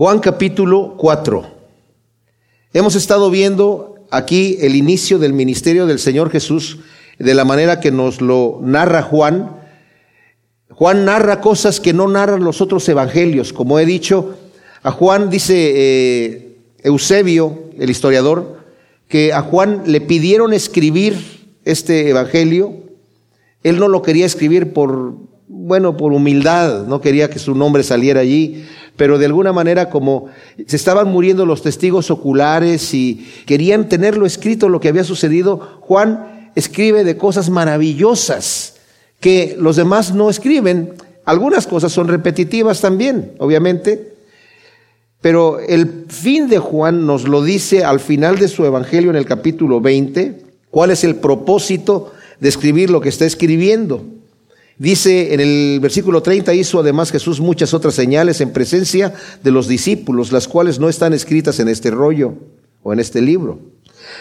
Juan capítulo 4. Hemos estado viendo aquí el inicio del ministerio del Señor Jesús de la manera que nos lo narra Juan. Juan narra cosas que no narran los otros evangelios. Como he dicho, a Juan dice eh, Eusebio, el historiador, que a Juan le pidieron escribir este evangelio. Él no lo quería escribir por, bueno, por humildad, no quería que su nombre saliera allí, pero de alguna manera como se estaban muriendo los testigos oculares y querían tenerlo escrito lo que había sucedido, Juan escribe de cosas maravillosas que los demás no escriben. Algunas cosas son repetitivas también, obviamente, pero el fin de Juan nos lo dice al final de su evangelio en el capítulo 20, cuál es el propósito de escribir lo que está escribiendo. Dice en el versículo 30, hizo además Jesús muchas otras señales en presencia de los discípulos, las cuales no están escritas en este rollo o en este libro.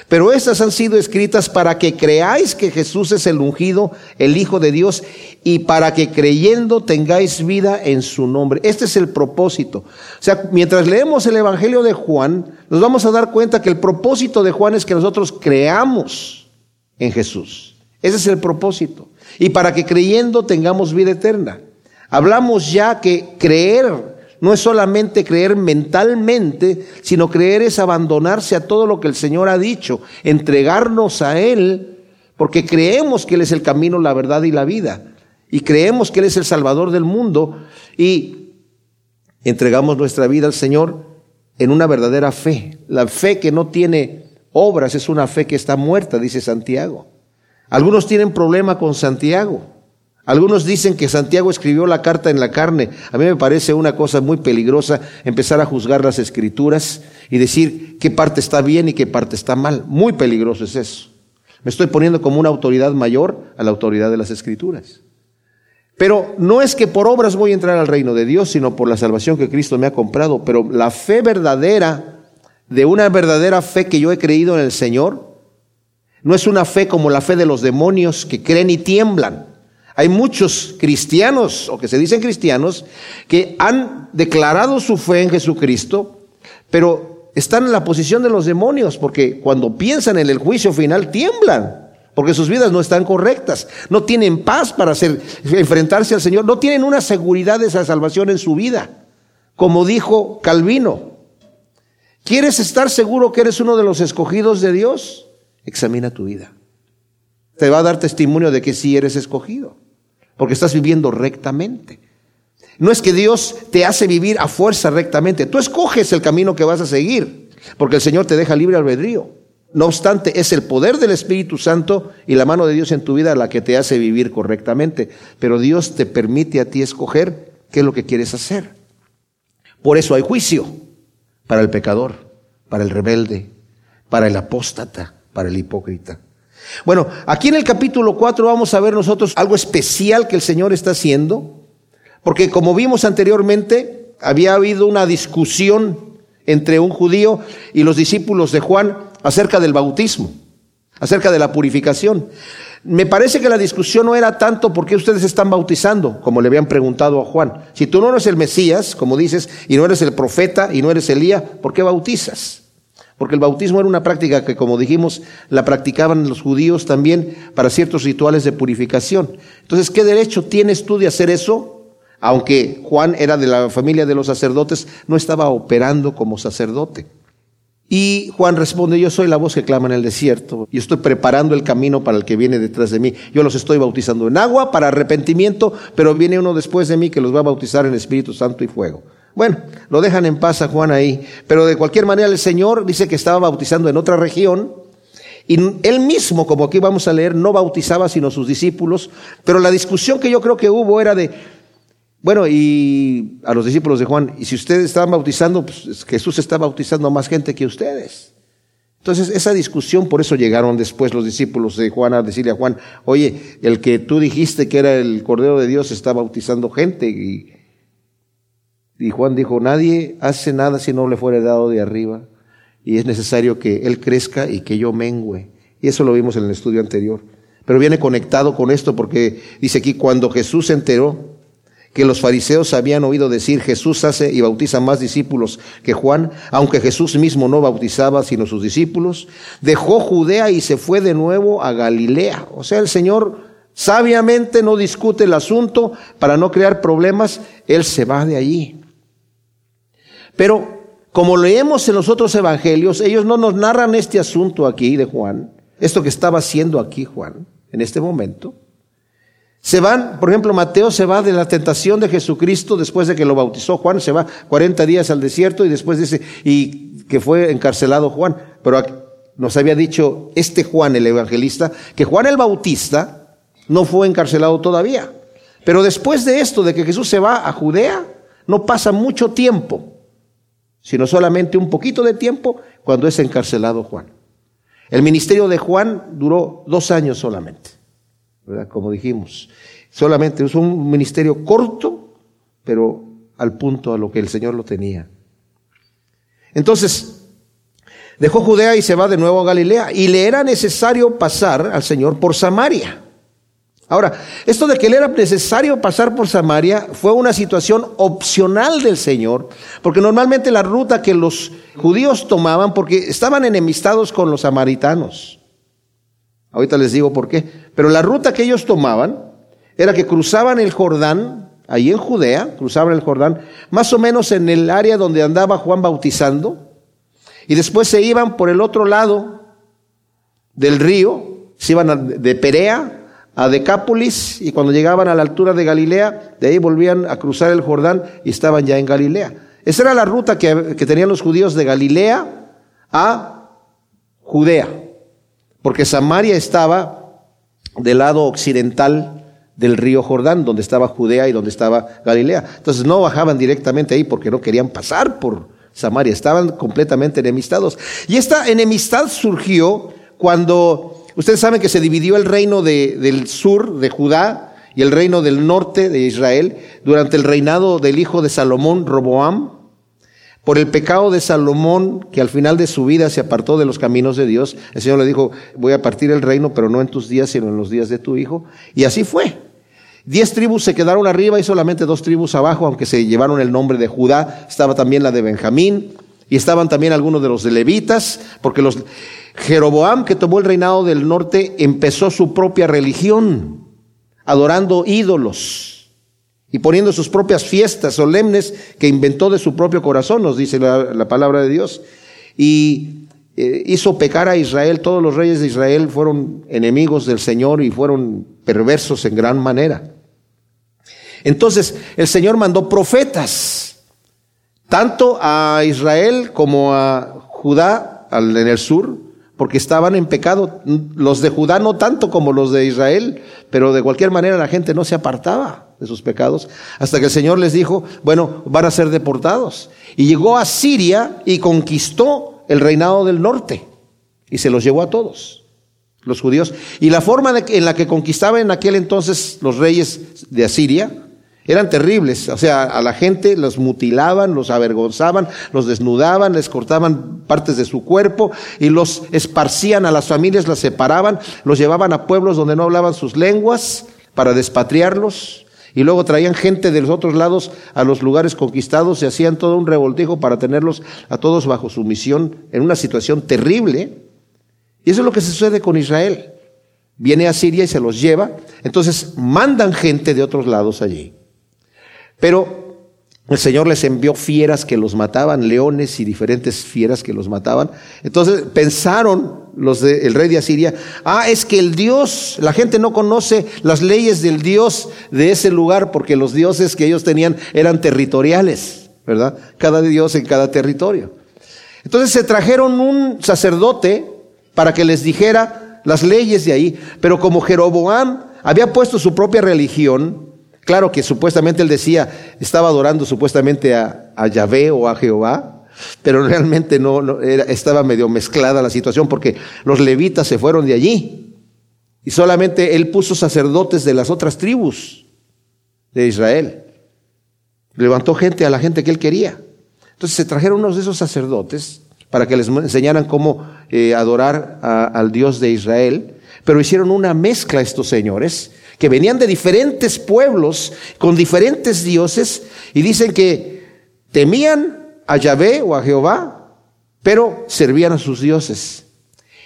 Pero estas han sido escritas para que creáis que Jesús es el ungido, el Hijo de Dios, y para que creyendo tengáis vida en su nombre. Este es el propósito. O sea, mientras leemos el Evangelio de Juan, nos vamos a dar cuenta que el propósito de Juan es que nosotros creamos en Jesús. Ese es el propósito y para que creyendo tengamos vida eterna. Hablamos ya que creer no es solamente creer mentalmente, sino creer es abandonarse a todo lo que el Señor ha dicho, entregarnos a Él, porque creemos que Él es el camino, la verdad y la vida, y creemos que Él es el Salvador del mundo, y entregamos nuestra vida al Señor en una verdadera fe. La fe que no tiene obras es una fe que está muerta, dice Santiago. Algunos tienen problema con Santiago. Algunos dicen que Santiago escribió la carta en la carne. A mí me parece una cosa muy peligrosa empezar a juzgar las escrituras y decir qué parte está bien y qué parte está mal. Muy peligroso es eso. Me estoy poniendo como una autoridad mayor a la autoridad de las escrituras. Pero no es que por obras voy a entrar al reino de Dios, sino por la salvación que Cristo me ha comprado. Pero la fe verdadera, de una verdadera fe que yo he creído en el Señor, no es una fe como la fe de los demonios que creen y tiemblan. Hay muchos cristianos, o que se dicen cristianos, que han declarado su fe en Jesucristo, pero están en la posición de los demonios, porque cuando piensan en el juicio final tiemblan, porque sus vidas no están correctas, no tienen paz para hacer, enfrentarse al Señor, no tienen una seguridad de esa salvación en su vida. Como dijo Calvino, ¿quieres estar seguro que eres uno de los escogidos de Dios? Examina tu vida. Te va a dar testimonio de que sí eres escogido, porque estás viviendo rectamente. No es que Dios te hace vivir a fuerza rectamente, tú escoges el camino que vas a seguir, porque el Señor te deja libre albedrío. No obstante, es el poder del Espíritu Santo y la mano de Dios en tu vida la que te hace vivir correctamente, pero Dios te permite a ti escoger qué es lo que quieres hacer. Por eso hay juicio para el pecador, para el rebelde, para el apóstata, para el hipócrita. Bueno, aquí en el capítulo 4 vamos a ver nosotros algo especial que el Señor está haciendo, porque como vimos anteriormente, había habido una discusión entre un judío y los discípulos de Juan acerca del bautismo, acerca de la purificación. Me parece que la discusión no era tanto por qué ustedes están bautizando, como le habían preguntado a Juan. Si tú no eres el Mesías, como dices, y no eres el profeta y no eres Elías, ¿por qué bautizas? Porque el bautismo era una práctica que, como dijimos, la practicaban los judíos también para ciertos rituales de purificación. Entonces, ¿qué derecho tienes tú de hacer eso? Aunque Juan era de la familia de los sacerdotes, no estaba operando como sacerdote. Y Juan responde, yo soy la voz que clama en el desierto, y estoy preparando el camino para el que viene detrás de mí. Yo los estoy bautizando en agua para arrepentimiento, pero viene uno después de mí que los va a bautizar en Espíritu Santo y fuego. Bueno, lo dejan en paz a Juan ahí, pero de cualquier manera el Señor dice que estaba bautizando en otra región y él mismo, como aquí vamos a leer, no bautizaba sino sus discípulos, pero la discusión que yo creo que hubo era de, bueno, y a los discípulos de Juan, y si ustedes estaban bautizando, pues Jesús está bautizando a más gente que ustedes. Entonces, esa discusión, por eso llegaron después los discípulos de Juan a decirle a Juan, oye, el que tú dijiste que era el Cordero de Dios está bautizando gente y y Juan dijo, nadie hace nada si no le fuere dado de arriba. Y es necesario que Él crezca y que yo mengüe. Y eso lo vimos en el estudio anterior. Pero viene conectado con esto porque dice aquí, cuando Jesús se enteró que los fariseos habían oído decir, Jesús hace y bautiza más discípulos que Juan, aunque Jesús mismo no bautizaba sino sus discípulos, dejó Judea y se fue de nuevo a Galilea. O sea, el Señor sabiamente no discute el asunto para no crear problemas, Él se va de allí. Pero como leemos en los otros evangelios, ellos no nos narran este asunto aquí de Juan, esto que estaba haciendo aquí Juan en este momento. Se van, por ejemplo, Mateo se va de la tentación de Jesucristo después de que lo bautizó Juan, se va 40 días al desierto y después dice, y que fue encarcelado Juan. Pero nos había dicho este Juan el evangelista, que Juan el Bautista no fue encarcelado todavía. Pero después de esto, de que Jesús se va a Judea, no pasa mucho tiempo, sino solamente un poquito de tiempo cuando es encarcelado Juan. El ministerio de Juan duró dos años solamente. Como dijimos, solamente es un ministerio corto, pero al punto a lo que el Señor lo tenía. Entonces, dejó Judea y se va de nuevo a Galilea y le era necesario pasar al Señor por Samaria. Ahora, esto de que le era necesario pasar por Samaria fue una situación opcional del Señor, porque normalmente la ruta que los judíos tomaban, porque estaban enemistados con los samaritanos, Ahorita les digo por qué. Pero la ruta que ellos tomaban era que cruzaban el Jordán, ahí en Judea, cruzaban el Jordán, más o menos en el área donde andaba Juan bautizando, y después se iban por el otro lado del río, se iban de Perea a Decápolis, y cuando llegaban a la altura de Galilea, de ahí volvían a cruzar el Jordán y estaban ya en Galilea. Esa era la ruta que, que tenían los judíos de Galilea a Judea porque Samaria estaba del lado occidental del río Jordán, donde estaba Judea y donde estaba Galilea. Entonces no bajaban directamente ahí porque no querían pasar por Samaria, estaban completamente enemistados. Y esta enemistad surgió cuando, ustedes saben que se dividió el reino del sur de Judá y el reino del norte de Israel durante el reinado del hijo de Salomón, Roboam. Por el pecado de Salomón, que al final de su vida se apartó de los caminos de Dios, el Señor le dijo, voy a partir el reino, pero no en tus días, sino en los días de tu hijo. Y así fue. Diez tribus se quedaron arriba y solamente dos tribus abajo, aunque se llevaron el nombre de Judá. Estaba también la de Benjamín y estaban también algunos de los de levitas, porque los Jeroboam, que tomó el reinado del norte, empezó su propia religión, adorando ídolos y poniendo sus propias fiestas solemnes que inventó de su propio corazón, nos dice la, palabra de Dios. Y eh, hizo pecar a Israel, todos los reyes de Israel fueron enemigos del Señor y fueron perversos en gran manera. Entonces el Señor mandó profetas, tanto a Israel como a Judá en el sur, porque estaban en pecado. Los de Judá no tanto como los de Israel, pero de cualquier manera la gente no se apartaba de sus pecados, hasta que el Señor les dijo, bueno, van a ser deportados. Y llegó a Siria y conquistó el reinado del norte y se los llevó a todos, los judíos. Y la forma en la que conquistaban en aquel entonces los reyes de Asiria eran terribles. O sea, a la gente los mutilaban, los avergonzaban, los desnudaban, les cortaban partes de su cuerpo y los esparcían a las familias, las separaban, los llevaban a pueblos donde no hablaban sus lenguas para despatriarlos y luego traían gente de los otros lados a los lugares conquistados y hacían todo un revoltijo para tenerlos a todos bajo su misión en una situación terrible. Y eso es lo que sucede con Israel. Viene a Siria y se los lleva. Entonces mandan gente de otros lados allí. Pero el Señor les envió fieras que los mataban, leones y diferentes fieras que los mataban. Entonces pensaron los del rey de Asiria, ah, es que el Dios, la gente no conoce las leyes del Dios de ese lugar porque los dioses que ellos tenían eran territoriales, ¿verdad? Cada dios en cada territorio. Entonces se trajeron un sacerdote para que les dijera las leyes de ahí, pero como Jeroboam había puesto su propia religión, Claro que supuestamente él decía, estaba adorando supuestamente a, Yahvé o a Jehová, pero realmente no, era, estaba medio mezclada la situación porque los levitas se fueron de allí y solamente él puso sacerdotes de las otras tribus de Israel. Levantó gente a la gente que él quería. Entonces se trajeron unos de esos sacerdotes para que les enseñaran cómo eh, adorar al Dios de Israel, pero hicieron una mezcla estos señores que venían de diferentes pueblos con diferentes dioses y dicen que temían a Yahvé o a Jehová, pero servían a sus dioses.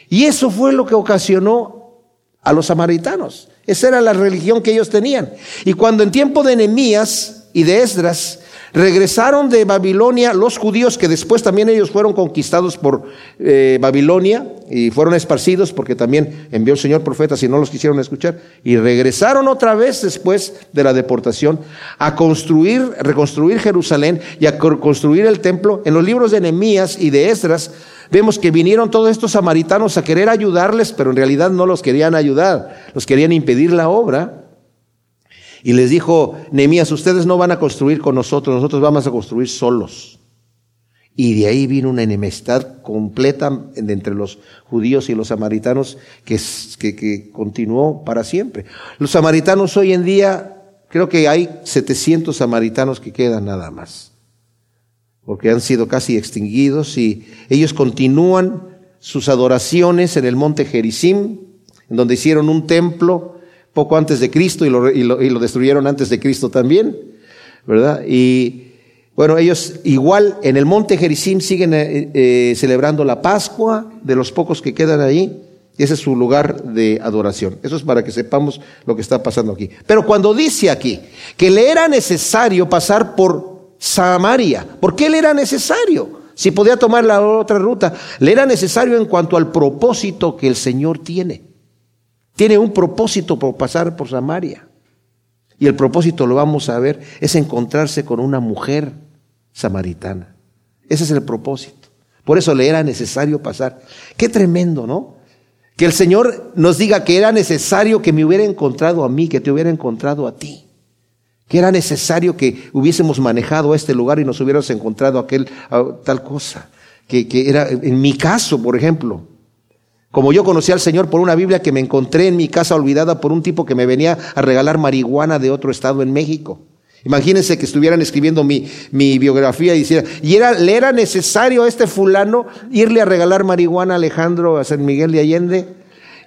Y eso fue lo que ocasionó a los samaritanos. Esa era la religión que ellos tenían. Y cuando en tiempo de Nehemías y de Esdras Regresaron de Babilonia los judíos que después también ellos fueron conquistados por eh, Babilonia y fueron esparcidos porque también envió el Señor profetas y no los quisieron escuchar. Y regresaron otra vez después de la deportación a construir, reconstruir Jerusalén y a construir el templo. En los libros de Nehemías y de Esdras vemos que vinieron todos estos samaritanos a querer ayudarles, pero en realidad no los querían ayudar, los querían impedir la obra. Y les dijo, Nehemías, ustedes no van a construir con nosotros, nosotros vamos a construir solos. Y de ahí vino una enemistad completa entre los judíos y los samaritanos que, continuó para siempre. Los samaritanos hoy en día, creo que hay 700 samaritanos que quedan nada más, porque han sido casi extinguidos y ellos continúan sus adoraciones en el monte Gerizim, en donde hicieron un templo poco antes de Cristo y lo, y lo, destruyeron antes de Cristo también, ¿verdad? Y bueno, ellos igual en el monte Gerizim siguen eh, eh, celebrando la Pascua de los pocos que quedan ahí. Ese es su lugar de adoración. Eso es para que sepamos lo que está pasando aquí. Pero cuando dice aquí que le era necesario pasar por Samaria, ¿por qué le era necesario? Si podía tomar la otra ruta, le era necesario en cuanto al propósito que el Señor tiene. Tiene un propósito por pasar por Samaria. Y el propósito, lo vamos a ver, es encontrarse con una mujer samaritana. Ese es el propósito. Por eso le era necesario pasar. Qué tremendo, ¿no? Que el Señor nos diga que era necesario que me hubiera encontrado a mí, que te hubiera encontrado a ti. Que era necesario que hubiésemos manejado este lugar y nos hubiéramos encontrado aquel, tal cosa. Que, que era, en mi caso, por ejemplo, como yo conocí al Señor por una Biblia que me encontré en mi casa olvidada por un tipo que me venía a regalar marihuana de otro estado en México. Imagínense que estuvieran escribiendo mi, mi biografía y hiciera, y era, le era necesario a este fulano irle a regalar marihuana a Alejandro a San Miguel de Allende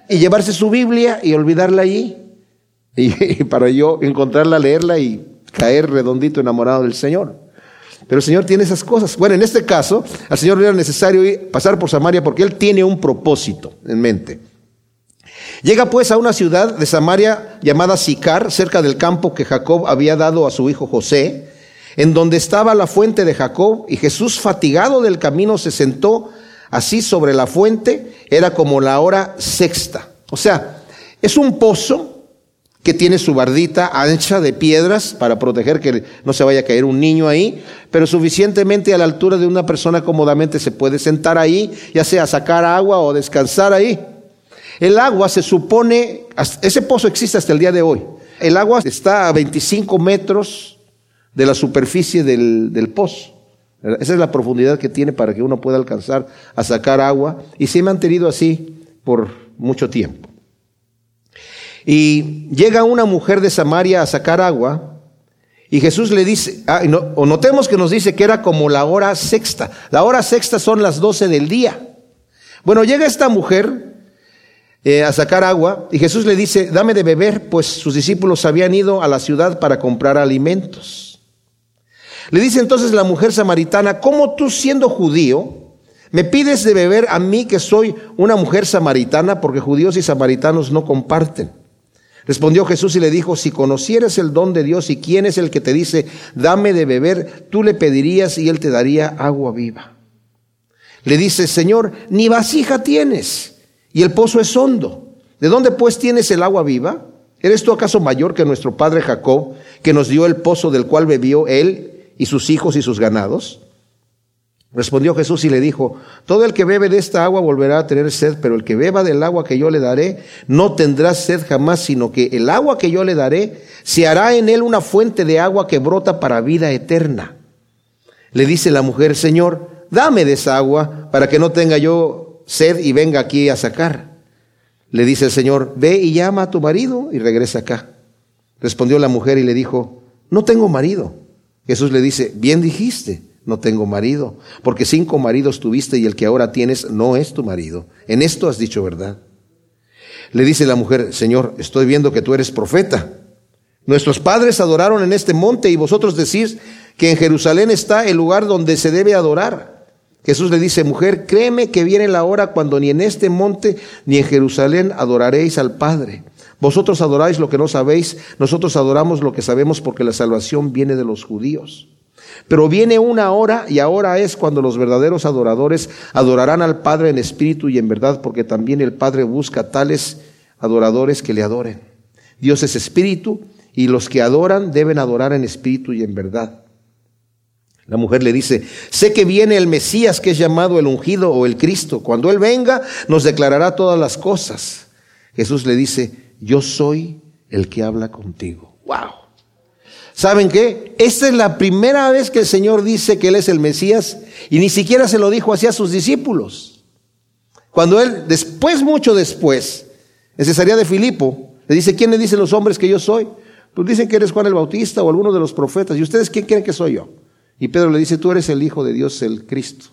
y llevarse su Biblia y olvidarla allí. y para yo encontrarla, leerla y caer redondito enamorado del Señor. Pero el Señor tiene esas cosas. Bueno, en este caso, al Señor le era necesario pasar por Samaria porque Él tiene un propósito en mente. Llega pues a una ciudad de Samaria llamada Sicar, cerca del campo que Jacob había dado a su hijo José, en donde estaba la fuente de Jacob, y Jesús, fatigado del camino, se sentó así sobre la fuente, era como la hora sexta. O sea, es un pozo que tiene su bardita ancha de piedras para proteger que no se vaya a caer un niño ahí, pero suficientemente a la altura de una persona cómodamente se puede sentar ahí, ya sea sacar agua o descansar ahí. El agua se supone, ese pozo existe hasta el día de hoy. El agua está a 25 metros de la superficie del, del pozo. Esa es la profundidad que tiene para que uno pueda alcanzar a sacar agua y se ha mantenido así por mucho tiempo. Y llega una mujer de Samaria a sacar agua y Jesús le dice, ah, o notemos que nos dice que era como la hora sexta. La hora sexta son las doce del día. Bueno, llega esta mujer eh, a sacar agua y Jesús le dice, dame de beber, pues sus discípulos habían ido a la ciudad para comprar alimentos. Le dice entonces la mujer samaritana, ¿cómo tú siendo judío me pides de beber a mí que soy una mujer samaritana? Porque judíos y samaritanos no comparten. Respondió Jesús y le dijo, si conocieras el don de Dios y quién es el que te dice, dame de beber, tú le pedirías y él te daría agua viva. Le dice, Señor, ni vasija tienes y el pozo es hondo. ¿De dónde pues tienes el agua viva? ¿Eres tú acaso mayor que nuestro padre Jacob, que nos dio el pozo del cual bebió él y sus hijos y sus ganados? Respondió Jesús y le dijo, todo el que bebe de esta agua volverá a tener sed, pero el que beba del agua que yo le daré no tendrá sed jamás, sino que el agua que yo le daré se hará en él una fuente de agua que brota para vida eterna. Le dice la mujer, Señor, dame de esa agua para que no tenga yo sed y venga aquí a sacar. Le dice el Señor, ve y llama a tu marido y regresa acá. Respondió la mujer y le dijo, no tengo marido. Jesús le dice, bien dijiste no tengo marido, porque cinco maridos tuviste y el que ahora tienes no es tu marido. En esto has dicho verdad. Le dice la mujer, Señor, estoy viendo que tú eres profeta. Nuestros padres adoraron en este monte y vosotros decís que en Jerusalén está el lugar donde se debe adorar. Jesús le dice, mujer, créeme que viene la hora cuando ni en este monte ni en Jerusalén adoraréis al Padre. Vosotros adoráis lo que no sabéis, nosotros adoramos lo que sabemos porque la salvación viene de los judíos. Pero viene una hora y ahora es cuando los verdaderos adoradores adorarán al Padre en espíritu y en verdad, porque también el Padre busca tales adoradores que le adoren. Dios es espíritu y los que adoran deben adorar en espíritu y en verdad. La mujer le dice, sé que viene el Mesías que es llamado el ungido o el Cristo. Cuando Él venga, nos declarará todas las cosas. Jesús le dice, yo soy el que habla contigo. ¡Wow! ¿Saben qué? Esta es la primera vez que el Señor dice que Él es el Mesías y ni siquiera se lo dijo así a sus discípulos. Cuando Él, después, mucho después, en Cesarea de Filipo, le dice, ¿quién le dicen los hombres que yo soy? Pues dicen que eres Juan el Bautista o alguno de los profetas. ¿Y ustedes quién creen que soy yo? Y Pedro le dice, tú eres el Hijo de Dios, el Cristo.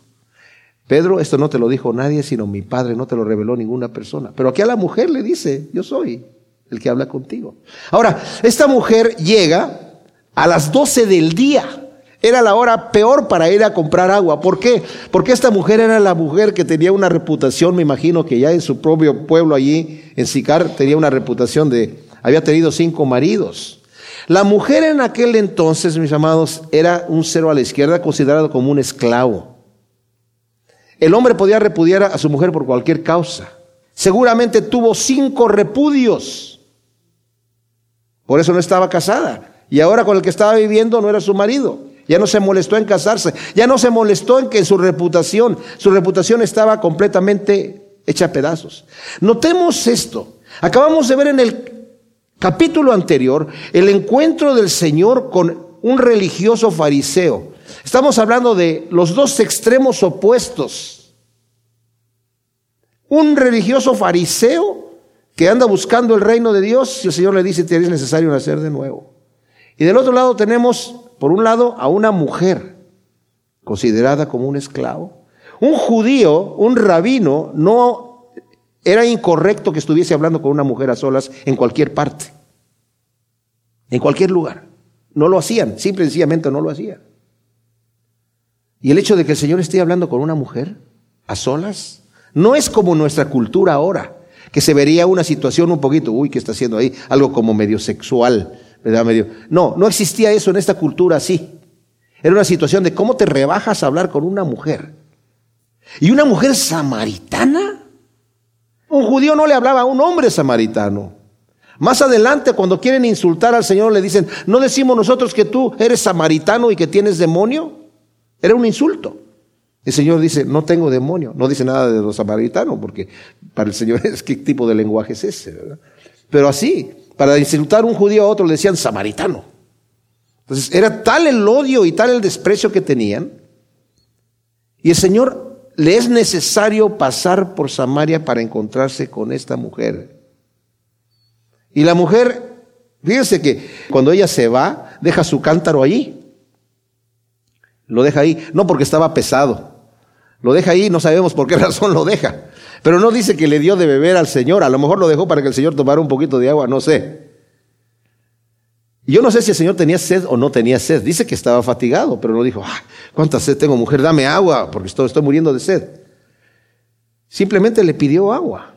Pedro, esto no te lo dijo nadie, sino mi Padre, no te lo reveló ninguna persona. Pero aquí a la mujer le dice, yo soy el que habla contigo. Ahora, esta mujer llega a las 12 del día. Era la hora peor para ir a comprar agua. ¿Por qué? Porque esta mujer era la mujer que tenía una reputación, me imagino que ya en su propio pueblo allí, en Sicar, tenía una reputación de, había tenido cinco maridos. La mujer en aquel entonces, mis amados, era un cero a la izquierda, considerado como un esclavo. El hombre podía repudiar a su mujer por cualquier causa. Seguramente tuvo cinco repudios. Por eso no estaba casada. Y ahora con el que estaba viviendo no era su marido. Ya no se molestó en casarse. Ya no se molestó en que su reputación, su reputación estaba completamente hecha a pedazos. Notemos esto. Acabamos de ver en el capítulo anterior el encuentro del Señor con un religioso fariseo. Estamos hablando de los dos extremos opuestos. Un religioso fariseo que anda buscando el reino de Dios y el Señor le dice, te es necesario nacer de nuevo. Y del otro lado tenemos, por un lado, a una mujer considerada como un esclavo. Un judío, un rabino, no era incorrecto que estuviese hablando con una mujer a solas en cualquier parte, en cualquier lugar. No lo hacían, simple y sencillamente no lo hacían. Y el hecho de que el Señor esté hablando con una mujer a solas, no es como nuestra cultura ahora, que se vería una situación un poquito, uy, ¿qué está haciendo ahí? Algo como medio sexual, Medio. No, no existía eso en esta cultura así. Era una situación de cómo te rebajas a hablar con una mujer. ¿Y una mujer samaritana? Un judío no le hablaba a un hombre samaritano. Más adelante, cuando quieren insultar al Señor, le dicen, ¿no decimos nosotros que tú eres samaritano y que tienes demonio? Era un insulto. El Señor dice, no tengo demonio. No dice nada de los samaritanos, porque para el Señor es qué tipo de lenguaje es ese. Pero así, para insultar un judío a otro le decían samaritano. Entonces era tal el odio y tal el desprecio que tenían. Y el Señor le es necesario pasar por Samaria para encontrarse con esta mujer. Y la mujer, fíjense que cuando ella se va, deja su cántaro allí. Lo deja ahí, no porque estaba pesado. Lo deja ahí, no sabemos por qué razón lo deja. Pero no dice que le dio de beber al Señor. A lo mejor lo dejó para que el Señor tomara un poquito de agua, no sé. Yo no sé si el Señor tenía sed o no tenía sed. Dice que estaba fatigado, pero no dijo, ah, ¿cuánta sed tengo, mujer? Dame agua, porque estoy, muriendo de sed. Simplemente le pidió agua.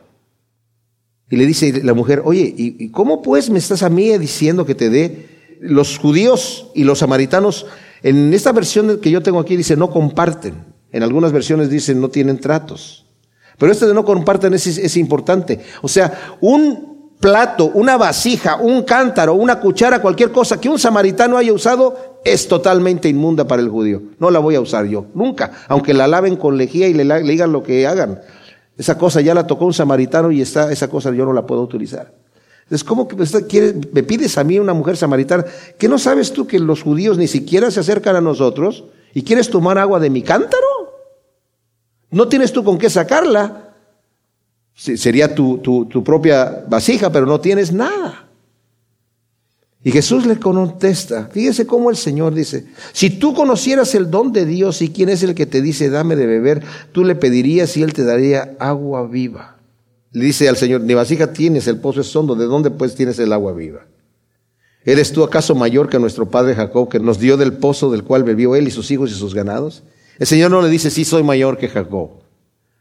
Y le dice la mujer, oye, ¿y cómo pues me estás a mí diciendo que te dé? Los judíos y los samaritanos, en esta versión que yo tengo aquí dice, no comparten. En algunas versiones dicen, no tienen tratos. Pero este de no comparten es importante. O sea, un plato, una vasija, un cántaro, una cuchara, cualquier cosa que un samaritano haya usado es totalmente inmunda para el judío. No la voy a usar yo, nunca, aunque la laven con lejía y le, digan lo que hagan. Esa cosa ya la tocó un samaritano y está, esa cosa yo no la puedo utilizar. Entonces, ¿cómo que me pides a mí una mujer samaritana? ¿Que no sabes tú que los judíos ni siquiera se acercan a nosotros y quieres tomar agua de mi cántaro? No tienes tú con qué sacarla. Sería tu, tu, propia vasija, pero no tienes nada. Y Jesús le contesta, fíjese cómo el Señor dice, si tú conocieras el don de Dios y quién es el que te dice, dame de beber, tú le pedirías y él te daría agua viva. Le dice al Señor, ni vasija tienes, el pozo es hondo, ¿de dónde pues tienes el agua viva? ¿Eres tú acaso mayor que nuestro padre Jacob, que nos dio del pozo del cual bebió él y sus hijos y sus ganados? El Señor no le dice, sí, soy mayor que Jacob.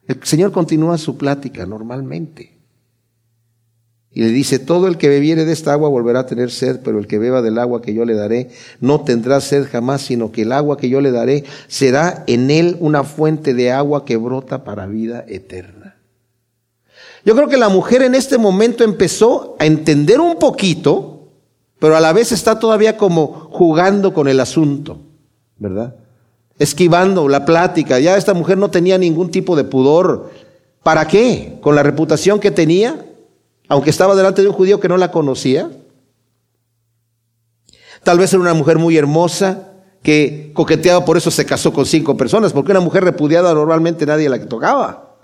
El Señor continúa su plática normalmente. Y le dice, todo el que bebiere de esta agua volverá a tener sed, pero el que beba del agua que yo le daré no tendrá sed jamás, sino que el agua que yo le daré será en él una fuente de agua que brota para vida eterna. Yo creo que la mujer en este momento empezó a entender un poquito, pero a la vez está todavía como jugando con el asunto, ¿verdad? Esquivando la plática. Ya esta mujer no tenía ningún tipo de pudor. ¿Para qué? Con la reputación que tenía, aunque estaba delante de un judío que no la conocía. Tal vez era una mujer muy hermosa que coqueteaba, por eso se casó con cinco personas, porque una mujer repudiada normalmente nadie la tocaba.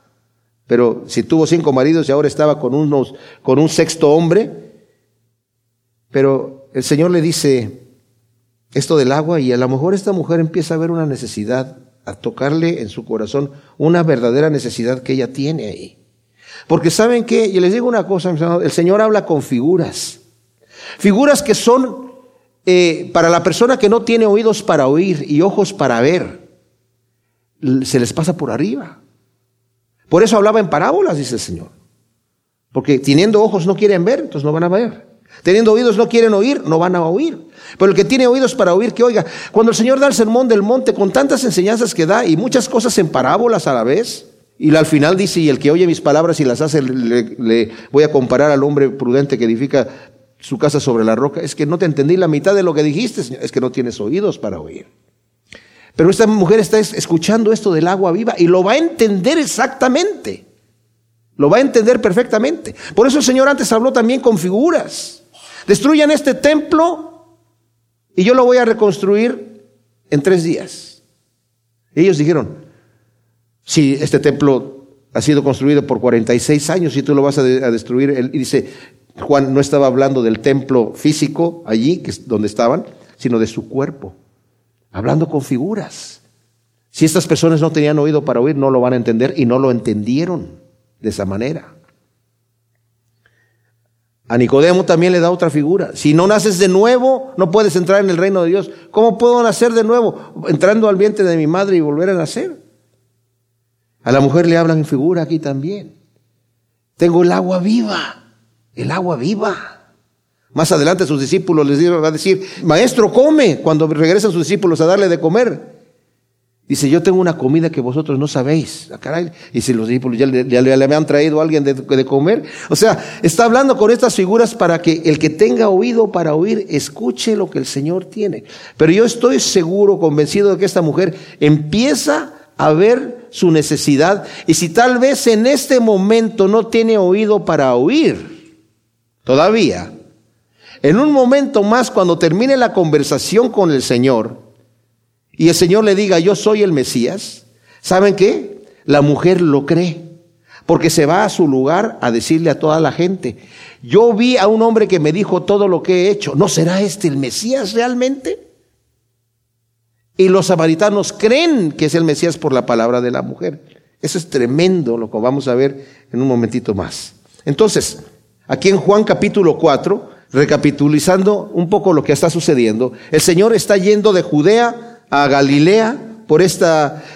Pero si tuvo cinco maridos y ahora estaba con, unos, con un sexto hombre, pero el Señor le dice esto del agua y a lo mejor esta mujer empieza a ver una necesidad, a tocarle en su corazón una verdadera necesidad que ella tiene ahí. Porque saben que, y les digo una cosa, el Señor habla con figuras. Figuras que son eh, para la persona que no tiene oídos para oír y ojos para ver. Se les pasa por arriba. Por eso hablaba en parábolas, dice el Señor. Porque teniendo ojos no quieren ver, entonces no van a ver. Teniendo oídos no quieren oír, no van a oír. Pero el que tiene oídos para oír, que oiga. Cuando el Señor da el sermón del monte con tantas enseñanzas que da y muchas cosas en parábolas a la vez, y al final dice, y el que oye mis palabras y las hace, le, voy a comparar al hombre prudente que edifica su casa sobre la roca. Es que no te entendí la mitad de lo que dijiste. Es que no tienes oídos para oír. Pero esta mujer está escuchando esto del agua viva y lo va a entender exactamente. Lo va a entender perfectamente. Por eso el Señor antes habló también con figuras. Destruyan este templo y yo lo voy a reconstruir en tres días. ellos dijeron, si este templo ha sido construido por 46 años y tú lo vas a, destruir, y dice, Juan no estaba hablando del templo físico allí, que es donde estaban, sino de su cuerpo, hablando con figuras. Si estas personas no tenían oído para oír, no lo van a entender y no lo entendieron de esa manera. A Nicodemo también le da otra figura. Si no naces de nuevo, no puedes entrar en el reino de Dios. ¿Cómo puedo nacer de nuevo? Entrando al vientre de mi madre y volver a nacer. A la mujer le hablan en figura aquí también. Tengo el agua viva, el agua viva. Más adelante sus discípulos les van a decir, maestro, come, cuando regresan sus discípulos a darle de comer. Dice, yo tengo una comida que vosotros no sabéis. Ah. Y si los discípulos ya le, ya han traído a alguien de, de, comer. O sea, está hablando con estas figuras para que el que tenga oído para oír, escuche lo que el Señor tiene. Pero yo estoy seguro, convencido de que esta mujer empieza a ver su necesidad y si tal vez en este momento no tiene oído para oír, todavía, en un momento más cuando termine la conversación con el Señor y el Señor le diga, yo soy el Mesías, ¿saben qué? La mujer lo cree, porque se va a su lugar a decirle a toda la gente, yo vi a un hombre que me dijo todo lo que he hecho, ¿no será este el Mesías realmente? Y los samaritanos creen que es el Mesías por la palabra de la mujer. Eso es tremendo, lo que vamos a ver en un momentito más. Entonces, aquí en Juan capítulo 4, recapitulizando un poco lo que está sucediendo, el Señor está yendo de Judea a Galilea por este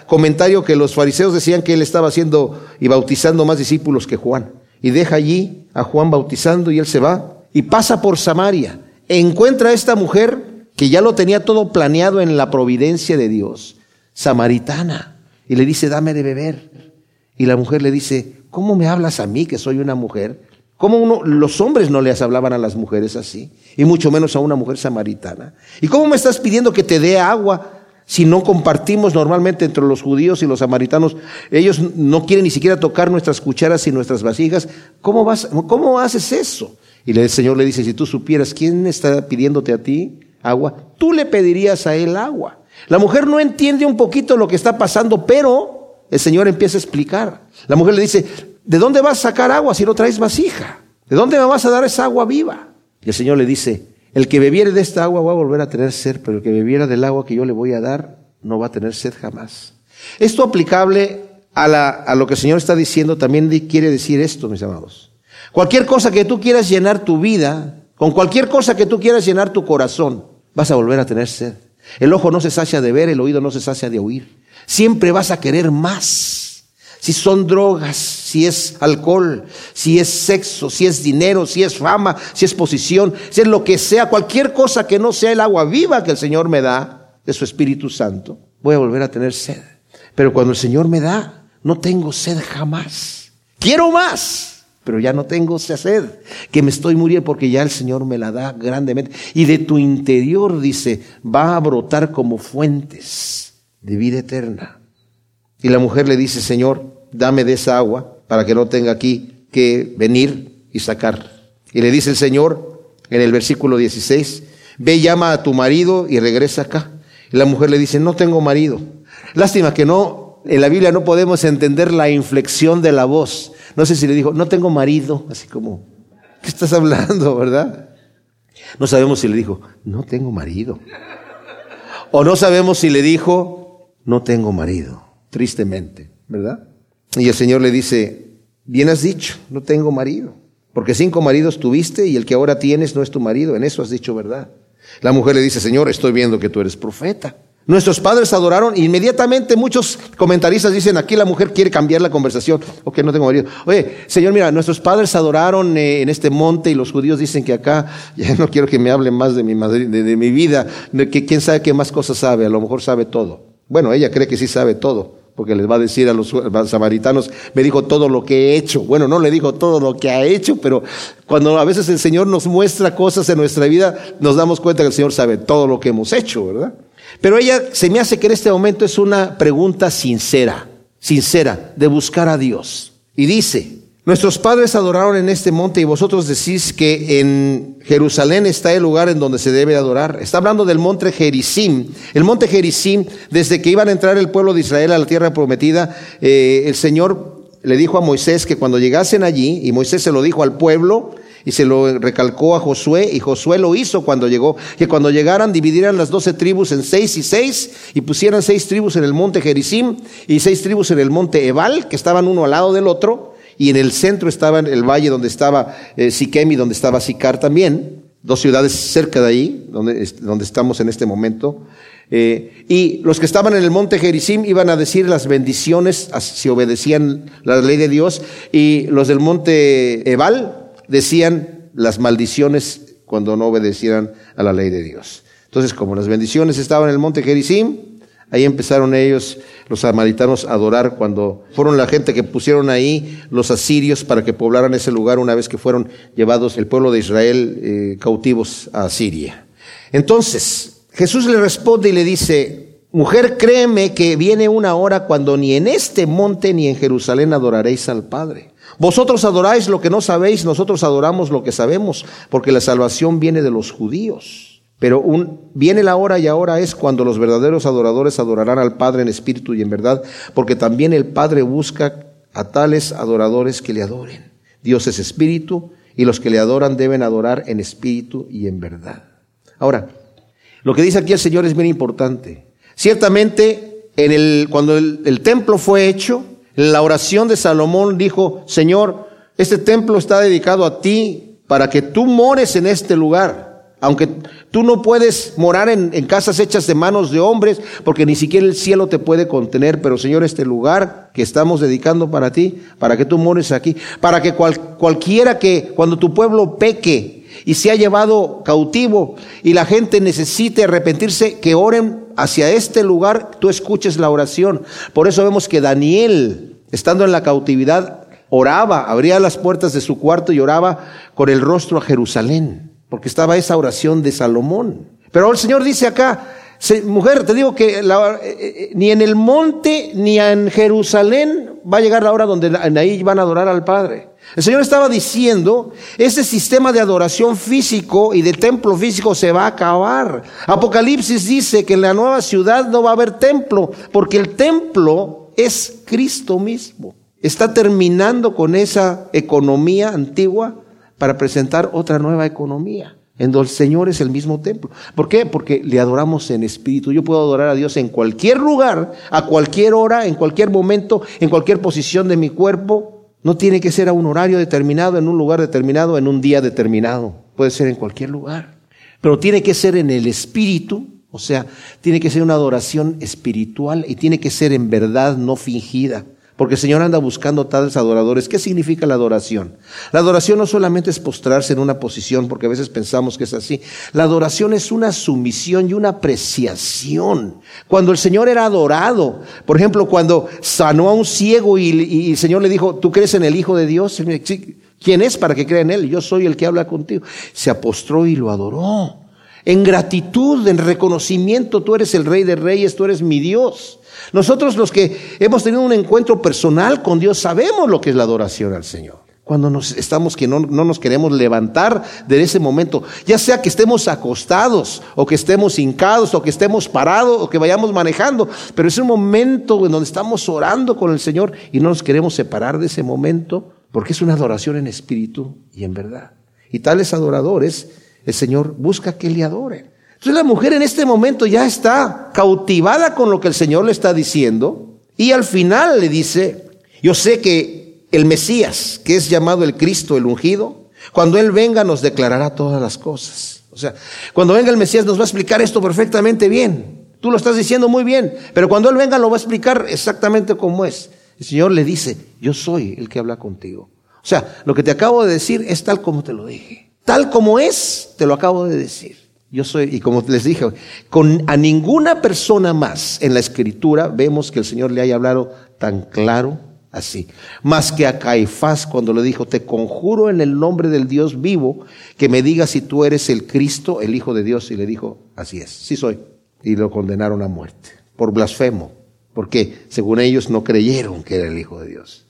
comentario que los fariseos decían que él estaba haciendo y bautizando más discípulos que Juan. Y deja allí a Juan bautizando y él se va y pasa por Samaria. encuentra a esta mujer que ya lo tenía todo planeado en la providencia de Dios, samaritana, y le dice, dame de beber. Y la mujer le dice, ¿cómo me hablas a mí que soy una mujer? ¿Cómo uno, los hombres no les hablaban a las mujeres así? Y mucho menos a una mujer samaritana. ¿Y cómo me estás pidiendo que te dé agua si no compartimos normalmente entre los judíos y los samaritanos? Ellos no quieren ni siquiera tocar nuestras cucharas y nuestras vasijas. ¿Cómo, vas, cómo haces eso? Y el Señor le dice, si tú supieras quién está pidiéndote a ti, agua, tú le pedirías a él agua. La mujer no entiende un poquito lo que está pasando, pero el Señor empieza a explicar. La mujer le dice, ¿de dónde vas a sacar agua si no traes vasija? ¿De dónde me vas a dar esa agua viva? Y el Señor le dice, el que bebiere de esta agua va a volver a tener sed, pero el que bebiera del agua que yo le voy a dar no va a tener sed jamás. Esto aplicable a, la, a lo que el Señor está diciendo, también quiere decir esto, mis amados. Cualquier cosa que tú quieras llenar tu vida, con cualquier cosa que tú quieras llenar tu corazón, vas a volver a tener sed. El ojo no se sacia de ver, el oído no se sacia de oír. Siempre vas a querer más. Si son drogas, si es alcohol, si es sexo, si es dinero, si es fama, si es posición, si es lo que sea, cualquier cosa que no sea el agua viva que el Señor me da de su Espíritu Santo, voy a volver a tener sed. Pero cuando el Señor me da, no tengo sed jamás. Quiero más, pero ya no tengo sed, que me estoy muriendo porque ya el Señor me la da grandemente. Y de tu interior, dice, va a brotar como fuentes de vida eterna. Y la mujer le dice, Señor, dame de esa agua para que no tenga aquí que venir y sacar. Y le dice el Señor en el versículo 16, ve llama a tu marido y regresa acá. Y la mujer le dice, no tengo marido. Lástima que no, en la Biblia no podemos entender la inflexión de la voz. No sé si le dijo, no tengo marido, así como, ¿qué estás hablando, verdad? No sabemos si le dijo, no tengo marido. O no sabemos si le dijo, no tengo marido, tristemente, ¿verdad? Y el Señor le dice, bien has dicho, no tengo marido, porque cinco maridos tuviste y el que ahora tienes no es tu marido, en eso has dicho verdad. La mujer le dice, Señor, estoy viendo que tú eres profeta. Nuestros padres adoraron e inmediatamente muchos comentaristas dicen, aquí la mujer quiere cambiar la conversación. Ok, no tengo marido. Oye, Señor, mira, nuestros padres adoraron eh, en este monte y los judíos dicen que acá, ya no quiero que me hablen más de mi, de, mi vida, que quién sabe qué más cosas sabe, a lo mejor sabe todo. Bueno, ella cree que sí sabe todo, porque les va a decir a los samaritanos, me dijo todo lo que he hecho. Bueno, no le dijo todo lo que ha hecho, pero cuando a veces el Señor nos muestra cosas en nuestra vida, nos damos cuenta que el Señor sabe todo lo que hemos hecho, ¿verdad? Pero ella se me hace que en este momento es una pregunta sincera, sincera, de buscar a Dios. Y dice, nuestros padres adoraron en este monte y vosotros decís que en Jerusalén está el lugar en donde se debe adorar. Está hablando del monte Gerizim. El monte Gerizim, desde que iban a entrar el pueblo de Israel a la tierra prometida, eh, el Señor le dijo a Moisés que cuando llegasen allí, y Moisés se lo dijo al pueblo, y se lo recalcó a Josué y Josué lo hizo cuando llegó, que cuando llegaran dividieran las doce tribus en seis y seis y pusieran seis tribus en el monte Gerizim y seis tribus en el monte Ebal, que estaban uno al lado del otro, y en el centro estaba el valle donde estaba eh, Siquem y donde estaba Sicar también, dos ciudades cerca de ahí, donde, donde estamos en este momento. Eh, y los que estaban en el monte Gerizim iban a decir las bendiciones si obedecían la ley de Dios, y los del monte Ebal decían las maldiciones cuando no obedecieran a la ley de Dios. Entonces, como las bendiciones estaban en el monte Gerizim, ahí empezaron ellos, los samaritanos, a adorar cuando fueron la gente que pusieron ahí los asirios para que poblaran ese lugar una vez que fueron llevados el pueblo de Israel eh, cautivos a Siria. Entonces, Jesús le responde y le dice, mujer, créeme que viene una hora cuando ni en este monte ni en Jerusalén adoraréis al Padre. Vosotros adoráis lo que no sabéis, nosotros adoramos lo que sabemos, porque la salvación viene de los judíos. Pero un, viene la hora y ahora es cuando los verdaderos adoradores adorarán al Padre en espíritu y en verdad, porque también el Padre busca a tales adoradores que le adoren. Dios es espíritu y los que le adoran deben adorar en espíritu y en verdad. Ahora, lo que dice aquí el Señor es bien importante. Ciertamente, en el, cuando el templo fue hecho, la oración de Salomón dijo, Señor, este templo está dedicado a ti para que tú mores en este lugar. Aunque tú no puedes morar en, casas hechas de manos de hombres, porque ni siquiera el cielo te puede contener, pero Señor, este lugar que estamos dedicando para ti, para que tú mores aquí, para que cualquiera que cuando tu pueblo peque y se ha llevado cautivo y la gente necesite arrepentirse, que oren hacia este lugar, tú escuches la oración. Por eso vemos que Daniel, estando en la cautividad, oraba, abría las puertas de su cuarto y oraba con el rostro a Jerusalén, porque estaba esa oración de Salomón. Pero el Señor dice acá, mujer, te digo que eh, eh, ni en el monte ni en Jerusalén va a llegar la hora donde ahí van a adorar al Padre. El Señor estaba diciendo, ese sistema de adoración físico y de templo físico se va a acabar. Apocalipsis dice que en la nueva ciudad no va a haber templo, porque el templo es Cristo mismo. Está terminando con esa economía antigua para presentar otra nueva economía. en donde el Señor es el mismo templo. ¿Por qué? Porque le adoramos en espíritu. Yo puedo adorar a Dios en cualquier lugar, a cualquier hora, en cualquier momento, en cualquier posición de mi cuerpo. No tiene que ser a un horario determinado, en un lugar determinado, en un día determinado. Puede ser en cualquier lugar. Pero tiene que ser en el espíritu, o sea, tiene que ser una adoración espiritual y tiene que ser en verdad, no fingida. Porque el Señor anda buscando tales adoradores. ¿Qué significa la adoración? La adoración no solamente es postrarse en una posición, porque a veces pensamos que es así. La adoración es una sumisión y una apreciación. Cuando el Señor era adorado, por ejemplo, cuando sanó a un ciego y, el Señor le dijo, ¿tú crees en el Hijo de Dios? ¿Quién es para que crea en Él? Yo soy el que habla contigo. Se apostró y lo adoró. En gratitud, en reconocimiento, tú eres el Rey de Reyes, tú eres mi Dios. Nosotros los que hemos tenido un encuentro personal con Dios sabemos lo que es la adoración al Señor. Cuando nos estamos que no, no, nos queremos levantar de ese momento, ya sea que estemos acostados o que estemos hincados o que estemos parados o que vayamos manejando, pero es un momento en donde estamos orando con el Señor y no nos queremos separar de ese momento porque es una adoración en espíritu y en verdad. Y tales adoradores, el Señor busca que le adoren. Entonces la mujer en este momento ya está cautivada con lo que el Señor le está diciendo y al final le dice, yo sé que el Mesías, que es llamado el Cristo, el ungido, cuando Él venga nos declarará todas las cosas. O sea, cuando venga el Mesías nos va a explicar esto perfectamente bien. Tú lo estás diciendo muy bien, pero cuando Él venga lo va a explicar exactamente como es. El Señor le dice, yo soy el que habla contigo. O sea, lo que te acabo de decir es tal como te lo dije. Tal como es, te lo acabo de decir. Yo soy, y como les dije, con a ninguna persona más en la escritura vemos que el Señor le haya hablado tan claro así. Más que a Caifás cuando le dijo, te conjuro en el nombre del Dios vivo que me digas si tú eres el Cristo, el Hijo de Dios. Y le dijo, así es, sí soy. Y lo condenaron a muerte por blasfemo. Porque según ellos no creyeron que era el Hijo de Dios.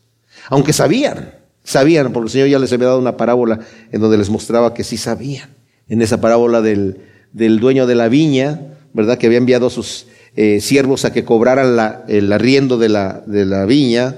Aunque sabían, sabían, porque el Señor ya les había dado una parábola en donde les mostraba que sí sabían en esa parábola del, del dueño de la viña, ¿verdad? Que había enviado a sus eh, siervos a que cobraran la, el arriendo de la, de la viña